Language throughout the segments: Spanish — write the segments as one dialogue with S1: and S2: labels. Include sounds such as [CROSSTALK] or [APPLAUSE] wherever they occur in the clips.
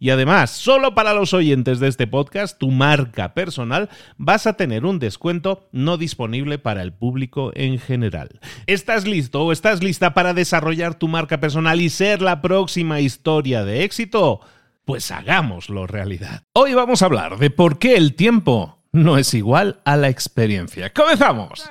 S1: Y además, solo para los oyentes de este podcast, tu marca personal, vas a tener un descuento no disponible para el público en general. ¿Estás listo o estás lista para desarrollar tu marca personal y ser la próxima historia de éxito? Pues hagámoslo realidad. Hoy vamos a hablar de por qué el tiempo no es igual a la experiencia. ¡Comenzamos!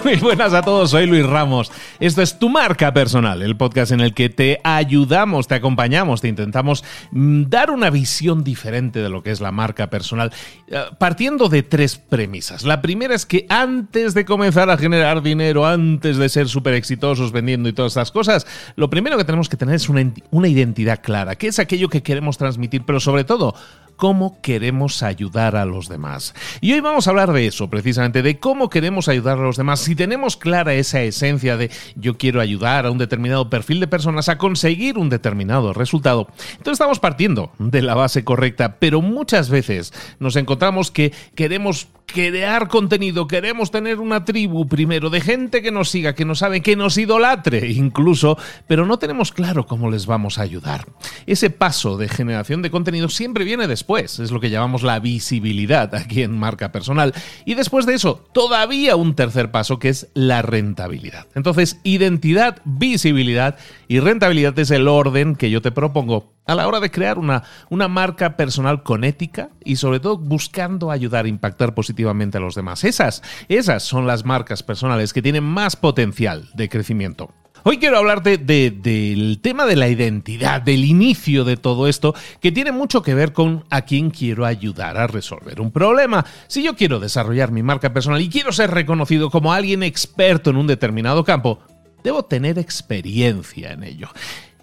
S1: [LAUGHS] Muy buenas a todos, soy Luis Ramos. Esto es Tu Marca Personal, el podcast en el que te ayudamos, te acompañamos, te intentamos mm, dar una visión diferente de lo que es la marca personal, eh, partiendo de tres premisas. La primera es que antes de comenzar a generar dinero, antes de ser súper exitosos vendiendo y todas estas cosas, lo primero que tenemos que tener es una, una identidad clara, que es aquello que queremos transmitir, pero sobre todo, cómo queremos ayudar a los demás. Y hoy vamos a hablar de eso, precisamente, de cómo queremos ayudar a los demás. Si tenemos clara esa esencia de yo quiero ayudar a un determinado perfil de personas a conseguir un determinado resultado, entonces estamos partiendo de la base correcta, pero muchas veces nos encontramos que queremos crear contenido, queremos tener una tribu primero de gente que nos siga, que nos sabe, que nos idolatre incluso, pero no tenemos claro cómo les vamos a ayudar. Ese paso de generación de contenido siempre viene después, es lo que llamamos la visibilidad aquí en marca personal. Y después de eso, todavía un tercer paso que es la rentabilidad. Entonces, identidad, visibilidad y rentabilidad es el orden que yo te propongo a la hora de crear una, una marca personal con ética y sobre todo buscando ayudar a impactar positivamente a los demás. Esas, esas son las marcas personales que tienen más potencial de crecimiento. Hoy quiero hablarte del tema de la identidad, del inicio de todo esto, que tiene mucho que ver con a quién quiero ayudar a resolver un problema. Si yo quiero desarrollar mi marca personal y quiero ser reconocido como alguien experto en un determinado campo, debo tener experiencia en ello.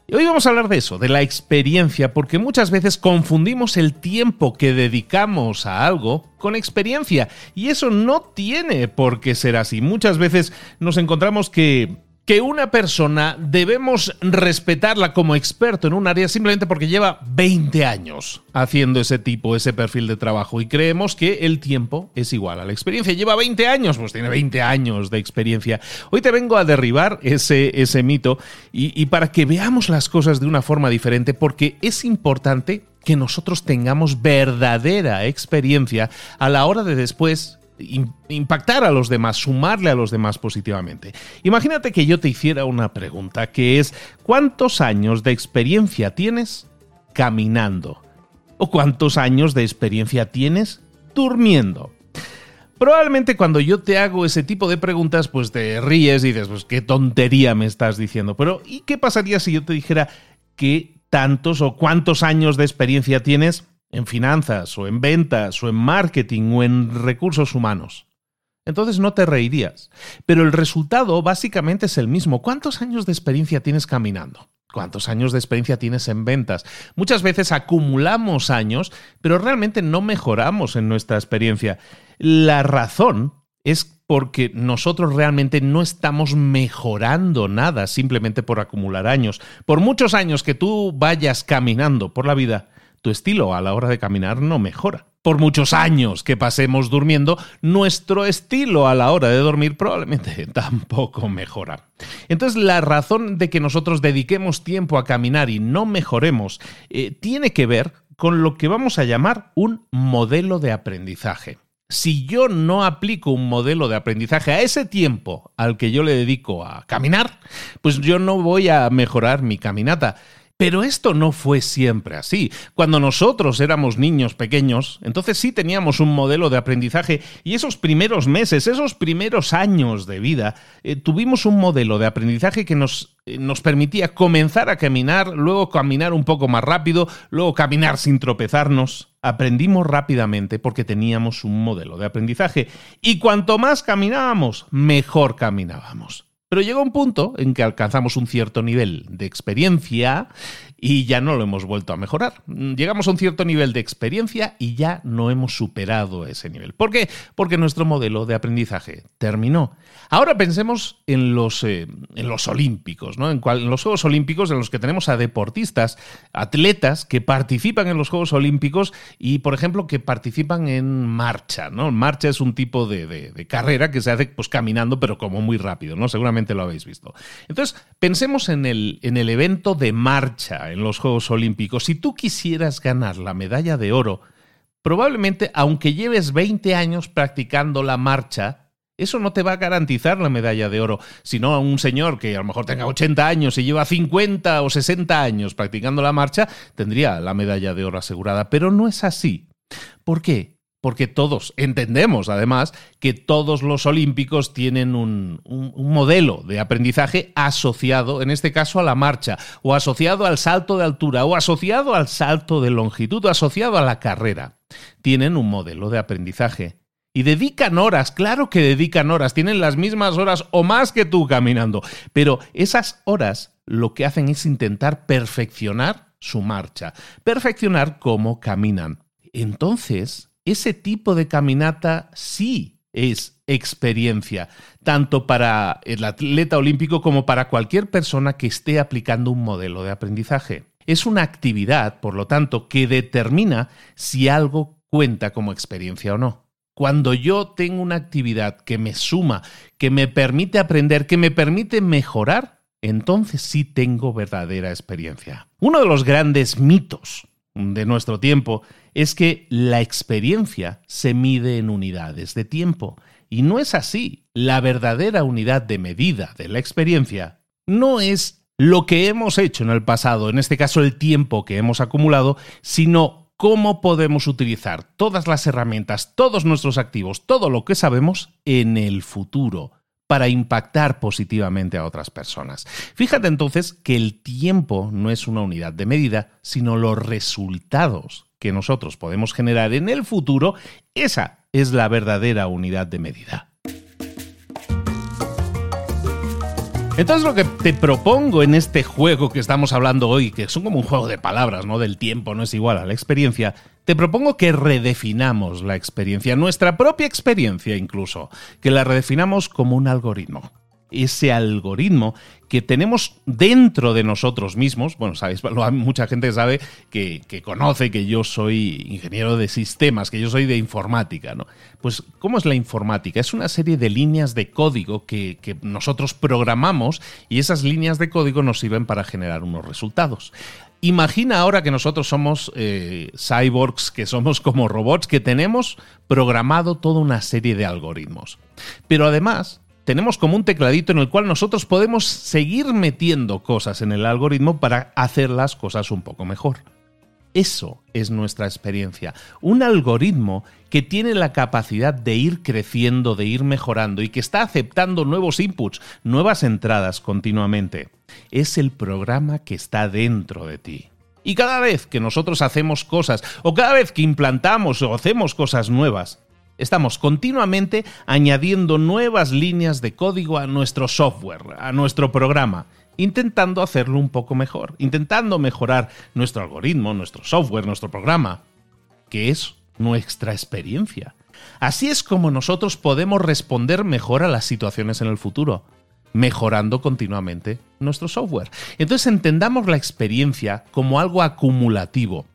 S1: Y hoy vamos a hablar de eso, de la experiencia, porque muchas veces confundimos el tiempo que dedicamos a algo con experiencia. Y eso no tiene por qué ser así. Muchas veces nos encontramos que que una persona debemos respetarla como experto en un área simplemente porque lleva 20 años haciendo ese tipo, ese perfil de trabajo y creemos que el tiempo es igual a la experiencia. Lleva 20 años, pues tiene 20 años de experiencia. Hoy te vengo a derribar ese, ese mito y, y para que veamos las cosas de una forma diferente porque es importante que nosotros tengamos verdadera experiencia a la hora de después impactar a los demás, sumarle a los demás positivamente. Imagínate que yo te hiciera una pregunta que es, ¿cuántos años de experiencia tienes caminando? ¿O cuántos años de experiencia tienes durmiendo? Probablemente cuando yo te hago ese tipo de preguntas, pues te ríes y dices, pues qué tontería me estás diciendo. Pero, ¿y qué pasaría si yo te dijera qué tantos o cuántos años de experiencia tienes en finanzas o en ventas o en marketing o en recursos humanos. Entonces no te reirías. Pero el resultado básicamente es el mismo. ¿Cuántos años de experiencia tienes caminando? ¿Cuántos años de experiencia tienes en ventas? Muchas veces acumulamos años, pero realmente no mejoramos en nuestra experiencia. La razón es porque nosotros realmente no estamos mejorando nada simplemente por acumular años. Por muchos años que tú vayas caminando por la vida, tu estilo a la hora de caminar no mejora. Por muchos años que pasemos durmiendo, nuestro estilo a la hora de dormir probablemente [LAUGHS] tampoco mejora. Entonces la razón de que nosotros dediquemos tiempo a caminar y no mejoremos eh, tiene que ver con lo que vamos a llamar un modelo de aprendizaje. si yo no aplico un modelo de aprendizaje a ese tiempo al que yo le dedico a caminar, pues yo no voy a mejorar mi caminata. Pero esto no fue siempre así. Cuando nosotros éramos niños pequeños, entonces sí teníamos un modelo de aprendizaje y esos primeros meses, esos primeros años de vida, eh, tuvimos un modelo de aprendizaje que nos, eh, nos permitía comenzar a caminar, luego caminar un poco más rápido, luego caminar sin tropezarnos. Aprendimos rápidamente porque teníamos un modelo de aprendizaje y cuanto más caminábamos, mejor caminábamos. Pero llega un punto en que alcanzamos un cierto nivel de experiencia y ya no lo hemos vuelto a mejorar. Llegamos a un cierto nivel de experiencia y ya no hemos superado ese nivel. ¿Por qué? Porque nuestro modelo de aprendizaje terminó. Ahora pensemos en los, eh, en los olímpicos, ¿no? En, los Juegos Olímpicos en los que tenemos a deportistas, atletas que participan en los Juegos Olímpicos y, por ejemplo, que participan en marcha, ¿no? Marcha es un tipo de, de carrera que se hace pues caminando, pero como muy rápido, ¿no? Seguramente lo habéis visto. Entonces, pensemos en el, en el evento de marcha en los Juegos Olímpicos, si tú quisieras ganar la medalla de oro, probablemente aunque lleves 20 años practicando la marcha, eso no te va a garantizar la medalla de oro, sino a un señor que a lo mejor tenga 80 años y lleva 50 o 60 años practicando la marcha, tendría la medalla de oro asegurada, pero no es así. ¿Por qué? Porque todos entendemos, además, que todos los olímpicos tienen un, modelo de aprendizaje asociado, en este caso, a la marcha, o asociado al salto de altura, o asociado al salto de longitud, o asociado a la carrera. Tienen un modelo de aprendizaje. Y dedican horas, claro que dedican horas, tienen las mismas horas o más que tú caminando, pero esas horas lo que hacen es intentar perfeccionar su marcha, perfeccionar cómo caminan. Entonces, ese tipo de caminata sí es experiencia, tanto para el atleta olímpico como para cualquier persona que esté aplicando un modelo de aprendizaje. Es una actividad, por lo tanto, que determina si algo cuenta como experiencia o no. Cuando yo tengo una actividad que me suma, que me permite aprender, que me permite mejorar, entonces sí tengo verdadera experiencia. Uno de los grandes mitos de nuestro tiempo es que la experiencia se mide en unidades de tiempo. Y no es así. La verdadera unidad de medida de la experiencia no es lo que hemos hecho en el pasado, en este caso el tiempo que hemos acumulado, sino cómo podemos utilizar todas las herramientas, todos nuestros activos, todo lo que sabemos en el futuro para impactar positivamente a otras personas. Fíjate entonces que el tiempo no es una unidad de medida, sino los resultados que nosotros podemos generar en el futuro, esa es la verdadera unidad de medida. Entonces lo que te propongo en este juego que estamos hablando hoy, que son como un juego de palabras, ¿no? Del tiempo no es igual a la experiencia, te propongo que redefinamos la experiencia, nuestra propia experiencia incluso, que la redefinamos como un algoritmo ese algoritmo que tenemos dentro de nosotros mismos. Bueno, sabéis, [LAUGHS] mucha gente sabe que, conoce que yo soy ingeniero de sistemas, que yo soy de informática, ¿no? Pues, ¿cómo es la informática? Es una serie de líneas de código que, nosotros programamos y esas líneas de código nos sirven para generar unos resultados. Imagina ahora que nosotros somos eh, cyborgs, que somos como robots, que tenemos programado toda una serie de algoritmos. Pero además, tenemos como un tecladito en el cual nosotros podemos seguir metiendo cosas en el algoritmo para hacer las cosas un poco mejor. Eso es nuestra experiencia. Un algoritmo que tiene la capacidad de ir creciendo, de ir mejorando y que está aceptando nuevos inputs, nuevas entradas continuamente. Es el programa que está dentro de ti. Y cada vez que nosotros hacemos cosas, o cada vez que implantamos o hacemos cosas nuevas, Estamos continuamente añadiendo nuevas líneas de código a nuestro software, a nuestro programa, intentando hacerlo un poco mejor, intentando mejorar nuestro algoritmo, nuestro software, nuestro programa, que es nuestra experiencia. Así es como nosotros podemos responder mejor a las situaciones en el futuro, mejorando continuamente nuestro software. Entonces entendamos la experiencia como algo acumulativo,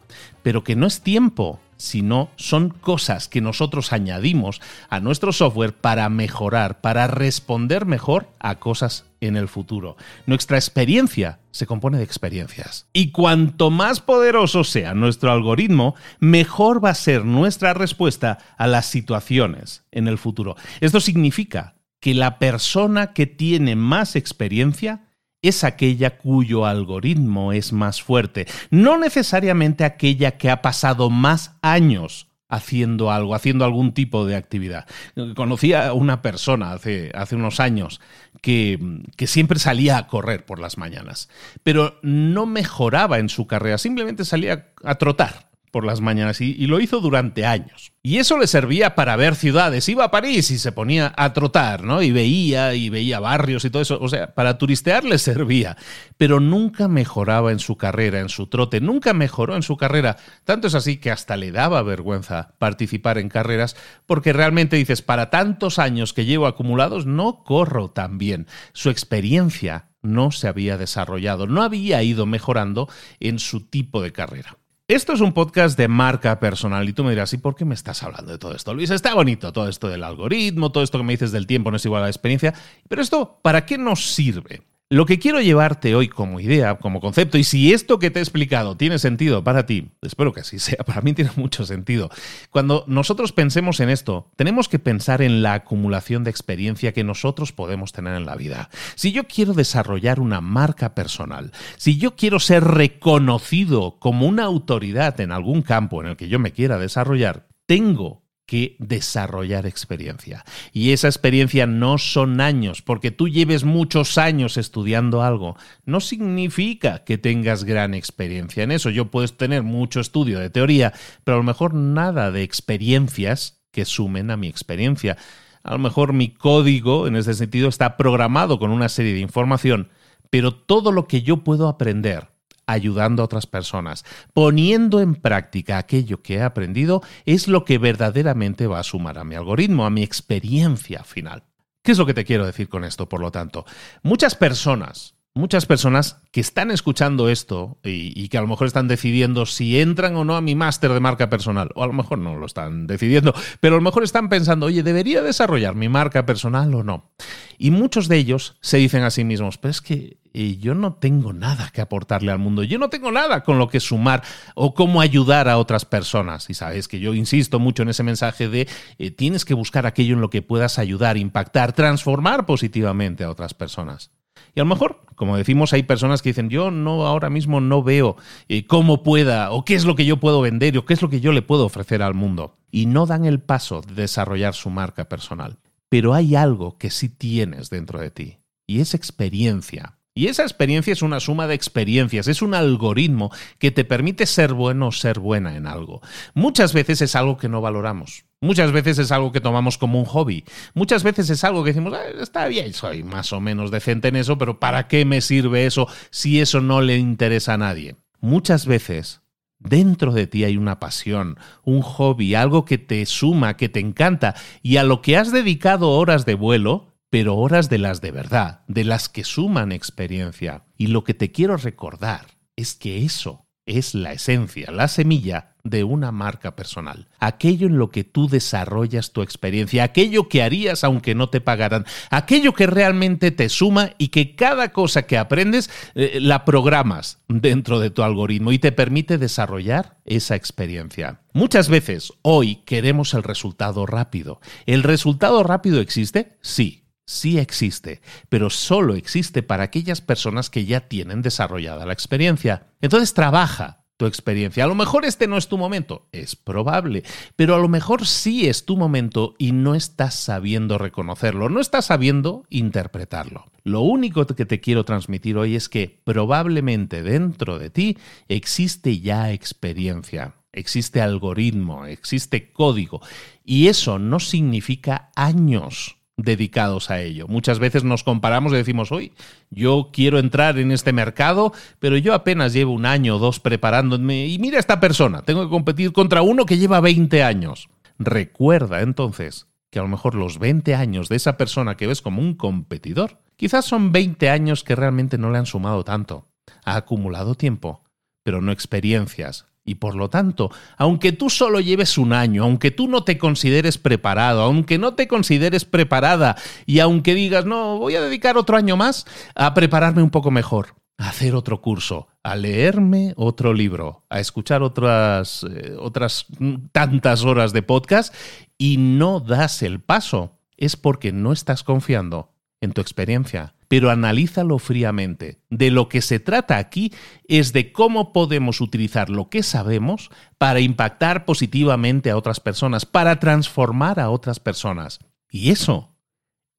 S1: pero que no es tiempo, sino son cosas que nosotros añadimos a nuestro software para mejorar, para responder mejor a cosas en el futuro. Nuestra experiencia se compone de experiencias. Y cuanto más poderoso sea nuestro algoritmo, mejor va a ser nuestra respuesta a las situaciones en el futuro. Esto significa que la persona que tiene más experiencia es aquella cuyo algoritmo es más fuerte, no necesariamente aquella que ha pasado más años haciendo algo, haciendo algún tipo de actividad. Conocí a una persona hace, unos años que, siempre salía a correr por las mañanas, pero no mejoraba en su carrera, simplemente salía a trotar por las mañanas y, lo hizo durante años. Y eso le servía para ver ciudades. Iba a París y se ponía a trotar, ¿no? Y veía y veía barrios y todo eso. O sea, para turistear le servía. Pero nunca mejoraba en su carrera, en su trote. Nunca mejoró en su carrera. Tanto es así que hasta le daba vergüenza participar en carreras porque realmente dices, para tantos años que llevo acumulados, no corro tan bien. Su experiencia no se había desarrollado, no había ido mejorando en su tipo de carrera. Esto es un podcast de marca personal y tú me dirás, ¿y por qué me estás hablando de todo esto? Luis, está bonito todo esto del algoritmo, todo esto que me dices del tiempo no es igual a la experiencia, pero esto, ¿para qué nos sirve? Lo que quiero llevarte hoy como idea, como concepto, y si esto que te he explicado tiene sentido para ti, espero que así sea, [LAUGHS] para mí tiene mucho sentido. Cuando nosotros pensemos en esto, tenemos que pensar en la acumulación de experiencia que nosotros podemos tener en la vida. Si yo quiero desarrollar una marca personal, si yo quiero ser reconocido como una autoridad en algún campo en el que yo me quiera desarrollar, tengo que desarrollar experiencia. Y esa experiencia no son años, porque tú lleves muchos años estudiando algo, no significa que tengas gran experiencia en eso. Yo puedo tener mucho estudio de teoría, pero a lo mejor nada de experiencias que sumen a mi experiencia. A lo mejor mi código, en ese sentido, está programado con una serie de información, pero todo lo que yo puedo aprender ayudando a otras personas, poniendo en práctica aquello que he aprendido, es lo que verdaderamente va a sumar a mi algoritmo, a mi experiencia final. ¿Qué es lo que te quiero decir con esto, por lo tanto? Muchas personas, muchas personas que están escuchando esto y, que a lo mejor están decidiendo si entran o no a mi máster de marca personal, o a lo mejor no lo están decidiendo, pero a lo mejor están pensando, oye, ¿debería desarrollar mi marca personal o no? Y muchos de ellos se dicen a sí mismos, pero es que y yo no tengo nada que aportarle al mundo, yo no tengo nada con lo que sumar o cómo ayudar a otras personas. Y sabes que yo insisto mucho en ese mensaje de eh, tienes que buscar aquello en lo que puedas ayudar, impactar, transformar positivamente a otras personas. Y a lo mejor, como decimos, hay personas que dicen, yo no ahora mismo no veo eh, cómo pueda o qué es lo que yo puedo vender o qué es lo que yo le puedo ofrecer al mundo. Y no dan el paso de desarrollar su marca personal. Pero hay algo que sí tienes dentro de ti y es experiencia. Y esa experiencia es una suma de experiencias, es un algoritmo que te permite ser bueno o ser buena en algo. Muchas veces es algo que no valoramos, muchas veces es algo que tomamos como un hobby, muchas veces es algo que decimos, ah, está bien, soy más o menos decente en eso, pero ¿para qué me sirve eso si eso no le interesa a nadie? Muchas veces Dentro de ti hay una pasión, un hobby, algo que te suma, que te encanta y a lo que has dedicado horas de vuelo, pero horas de las de verdad, de las que suman experiencia. Y lo que te quiero recordar es que eso es la esencia, la semilla de una marca personal. Aquello en lo que tú desarrollas tu experiencia, aquello que harías aunque no te pagaran, aquello que realmente te suma y que cada cosa que aprendes eh, la programas dentro de tu algoritmo y te permite desarrollar esa experiencia. Muchas veces hoy queremos el resultado rápido. ¿El resultado rápido existe? Sí, sí existe, pero solo existe para aquellas personas que ya tienen desarrollada la experiencia. Entonces trabaja tu experiencia. A lo mejor este no es tu momento, es probable, pero a lo mejor sí es tu momento y no estás sabiendo reconocerlo, no estás sabiendo interpretarlo. Lo único que te quiero transmitir hoy es que probablemente dentro de ti existe ya experiencia. Existe algoritmo, existe código y eso no significa años dedicados a ello. Muchas veces nos comparamos y decimos, hoy yo quiero entrar en este mercado, pero yo apenas llevo un año o dos preparándome y mira esta persona, tengo que competir contra uno que lleva 20 años. Recuerda entonces que a lo mejor los 20 años de esa persona que ves como un competidor, quizás son 20 años que realmente no le han sumado tanto. Ha acumulado tiempo, pero no experiencias Y por lo tanto, aunque tú solo lleves un año, aunque tú no te consideres preparado, aunque no te consideres preparada y aunque digas, no, voy a dedicar otro año más a prepararme un poco mejor, a hacer otro curso, a leerme otro libro, a escuchar otras, eh, otras tantas horas de podcast y no das el paso, es porque no estás confiando en tu experiencia. Pero analízalo fríamente. De lo que se trata aquí es de cómo podemos utilizar lo que sabemos para impactar positivamente a otras personas, para transformar a otras personas. Y eso,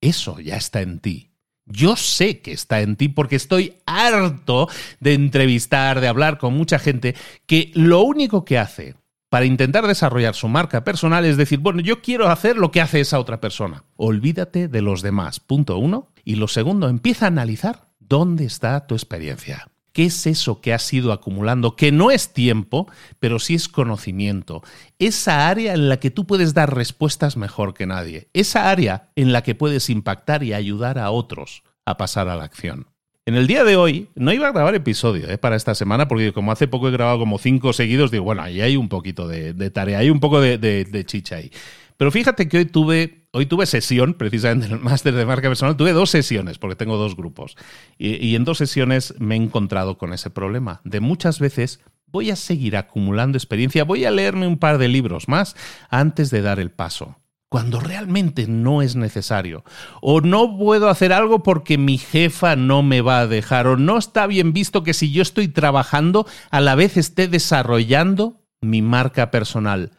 S1: eso ya está en ti. Yo sé que está en ti porque estoy harto de entrevistar, de hablar con mucha gente que lo único que hace para intentar desarrollar su marca personal es decir, bueno, yo quiero hacer lo que hace esa otra persona. Olvídate de los demás, punto uno. Y lo segundo, empieza a analizar dónde está tu experiencia. ¿Qué es eso que has ido acumulando? Que no es tiempo, pero sí es conocimiento. Esa área en la que tú puedes dar respuestas mejor que nadie. Esa área en la que puedes impactar y ayudar a otros a pasar a la acción. En el día de hoy no iba a grabar episodio eh, para esta semana porque como hace poco he grabado como cinco seguidos, digo, bueno, ahí hay un poquito de, tarea, hay un poco de, chicha ahí. Pero fíjate que hoy tuve, hoy tuve sesión, precisamente en el máster de marca personal, tuve dos sesiones porque tengo dos grupos. Y, y en dos sesiones me he encontrado con ese problema de muchas veces voy a seguir acumulando experiencia, voy a leerme un par de libros más antes de dar el paso cuando realmente no es necesario. O no puedo hacer algo porque mi jefa no me va a dejar. O no está bien visto que si yo estoy trabajando, a la vez esté desarrollando mi marca personal.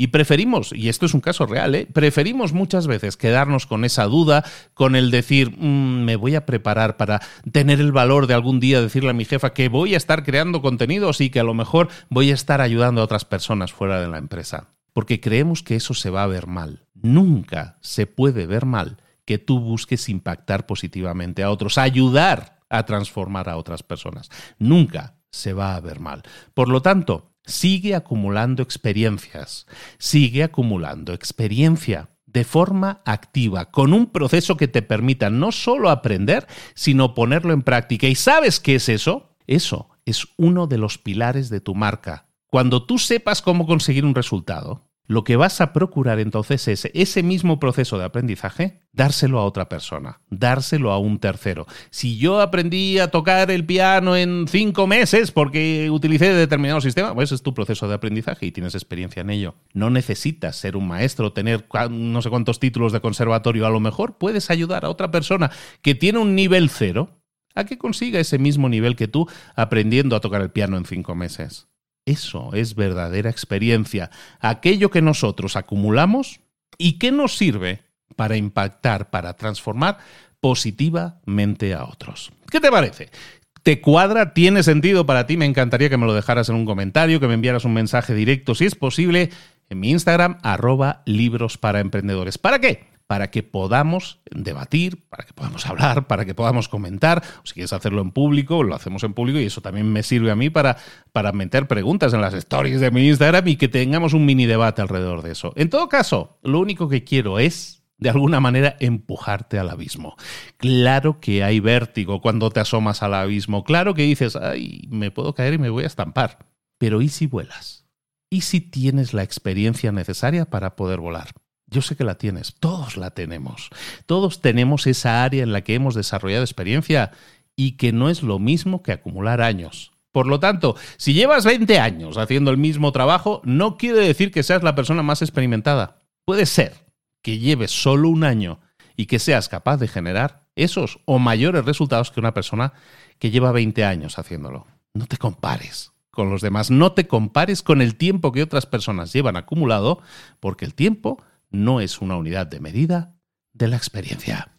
S1: Y preferimos, y esto es un caso real, ¿eh? preferimos muchas veces quedarnos con esa duda, con el decir, mm, me voy a preparar para tener el valor de algún día decirle a mi jefa que voy a estar creando contenidos y que a lo mejor voy a estar ayudando a otras personas fuera de la empresa porque creemos que eso se va a ver mal. Nunca se puede ver mal que tú busques impactar positivamente a otros, ayudar a transformar a otras personas. Nunca se va a ver mal. Por lo tanto, sigue acumulando experiencias, sigue acumulando experiencia de forma activa, con un proceso que te permita no solo aprender, sino ponerlo en práctica. ¿Y sabes qué es eso? Eso es uno de los pilares de tu marca, cuando tú sepas cómo conseguir un resultado, lo que vas a procurar entonces es ese mismo proceso de aprendizaje, dárselo a otra persona, dárselo a un tercero. Si yo aprendí a tocar el piano en cinco meses porque utilicé determinado sistema, pues es tu proceso de aprendizaje y tienes experiencia en ello. No necesitas ser un maestro, tener no sé cuántos títulos de conservatorio. A lo mejor puedes ayudar a otra persona que tiene un nivel cero a que consiga ese mismo nivel que tú aprendiendo a tocar el piano en cinco meses. Eso es verdadera experiencia, aquello que nosotros acumulamos y que nos sirve para impactar, para transformar positivamente a otros. ¿Qué te parece? ¿Te cuadra? ¿Tiene sentido para ti? Me encantaría que me lo dejaras en un comentario, que me enviaras un mensaje directo, si es posible, en mi Instagram, arroba libros para emprendedores. ¿Para qué? Para que podamos debatir, para que podamos hablar, para que podamos comentar. O si quieres hacerlo en público, lo hacemos en público y eso también me sirve a mí para, para meter preguntas en las stories de mi Instagram y que tengamos un mini debate alrededor de eso. En todo caso, lo único que quiero es de alguna manera empujarte al abismo. Claro que hay vértigo cuando te asomas al abismo, claro que dices, ay, me puedo caer y me voy a estampar, pero ¿y si vuelas? ¿Y si tienes la experiencia necesaria para poder volar? Yo sé que la tienes, todos la tenemos. Todos tenemos esa área en la que hemos desarrollado experiencia y que no es lo mismo que acumular años. Por lo tanto, si llevas 20 años haciendo el mismo trabajo, no quiere decir que seas la persona más experimentada. Puede ser que lleves solo un año y que seas capaz de generar esos o mayores resultados que una persona que lleva 20 años haciéndolo. No te compares con los demás, no te compares con el tiempo que otras personas llevan acumulado, porque el tiempo no es una unidad de medida de la experiencia.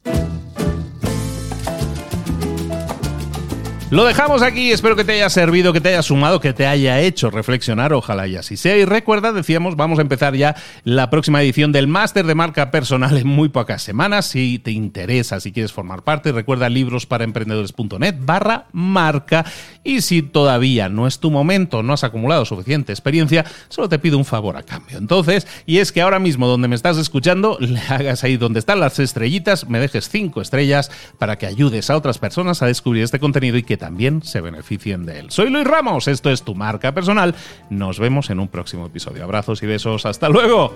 S1: Lo dejamos aquí, espero que te haya servido, que te haya sumado, que te haya hecho reflexionar, ojalá y así sea. Y recuerda, decíamos, vamos a empezar ya la próxima edición del máster de marca personal en muy pocas semanas. Si te interesa, si quieres formar parte, recuerda librosparaemprendedores.net barra marca. Y si todavía no es tu momento, no has acumulado suficiente experiencia, solo te pido un favor a cambio. Entonces, y es que ahora mismo donde me estás escuchando, le hagas ahí donde están las estrellitas, me dejes cinco estrellas para que ayudes a otras personas a descubrir este contenido y que también se beneficien de él. Soy Luis Ramos, esto es tu marca personal. Nos vemos en un próximo episodio. Abrazos y besos, hasta luego.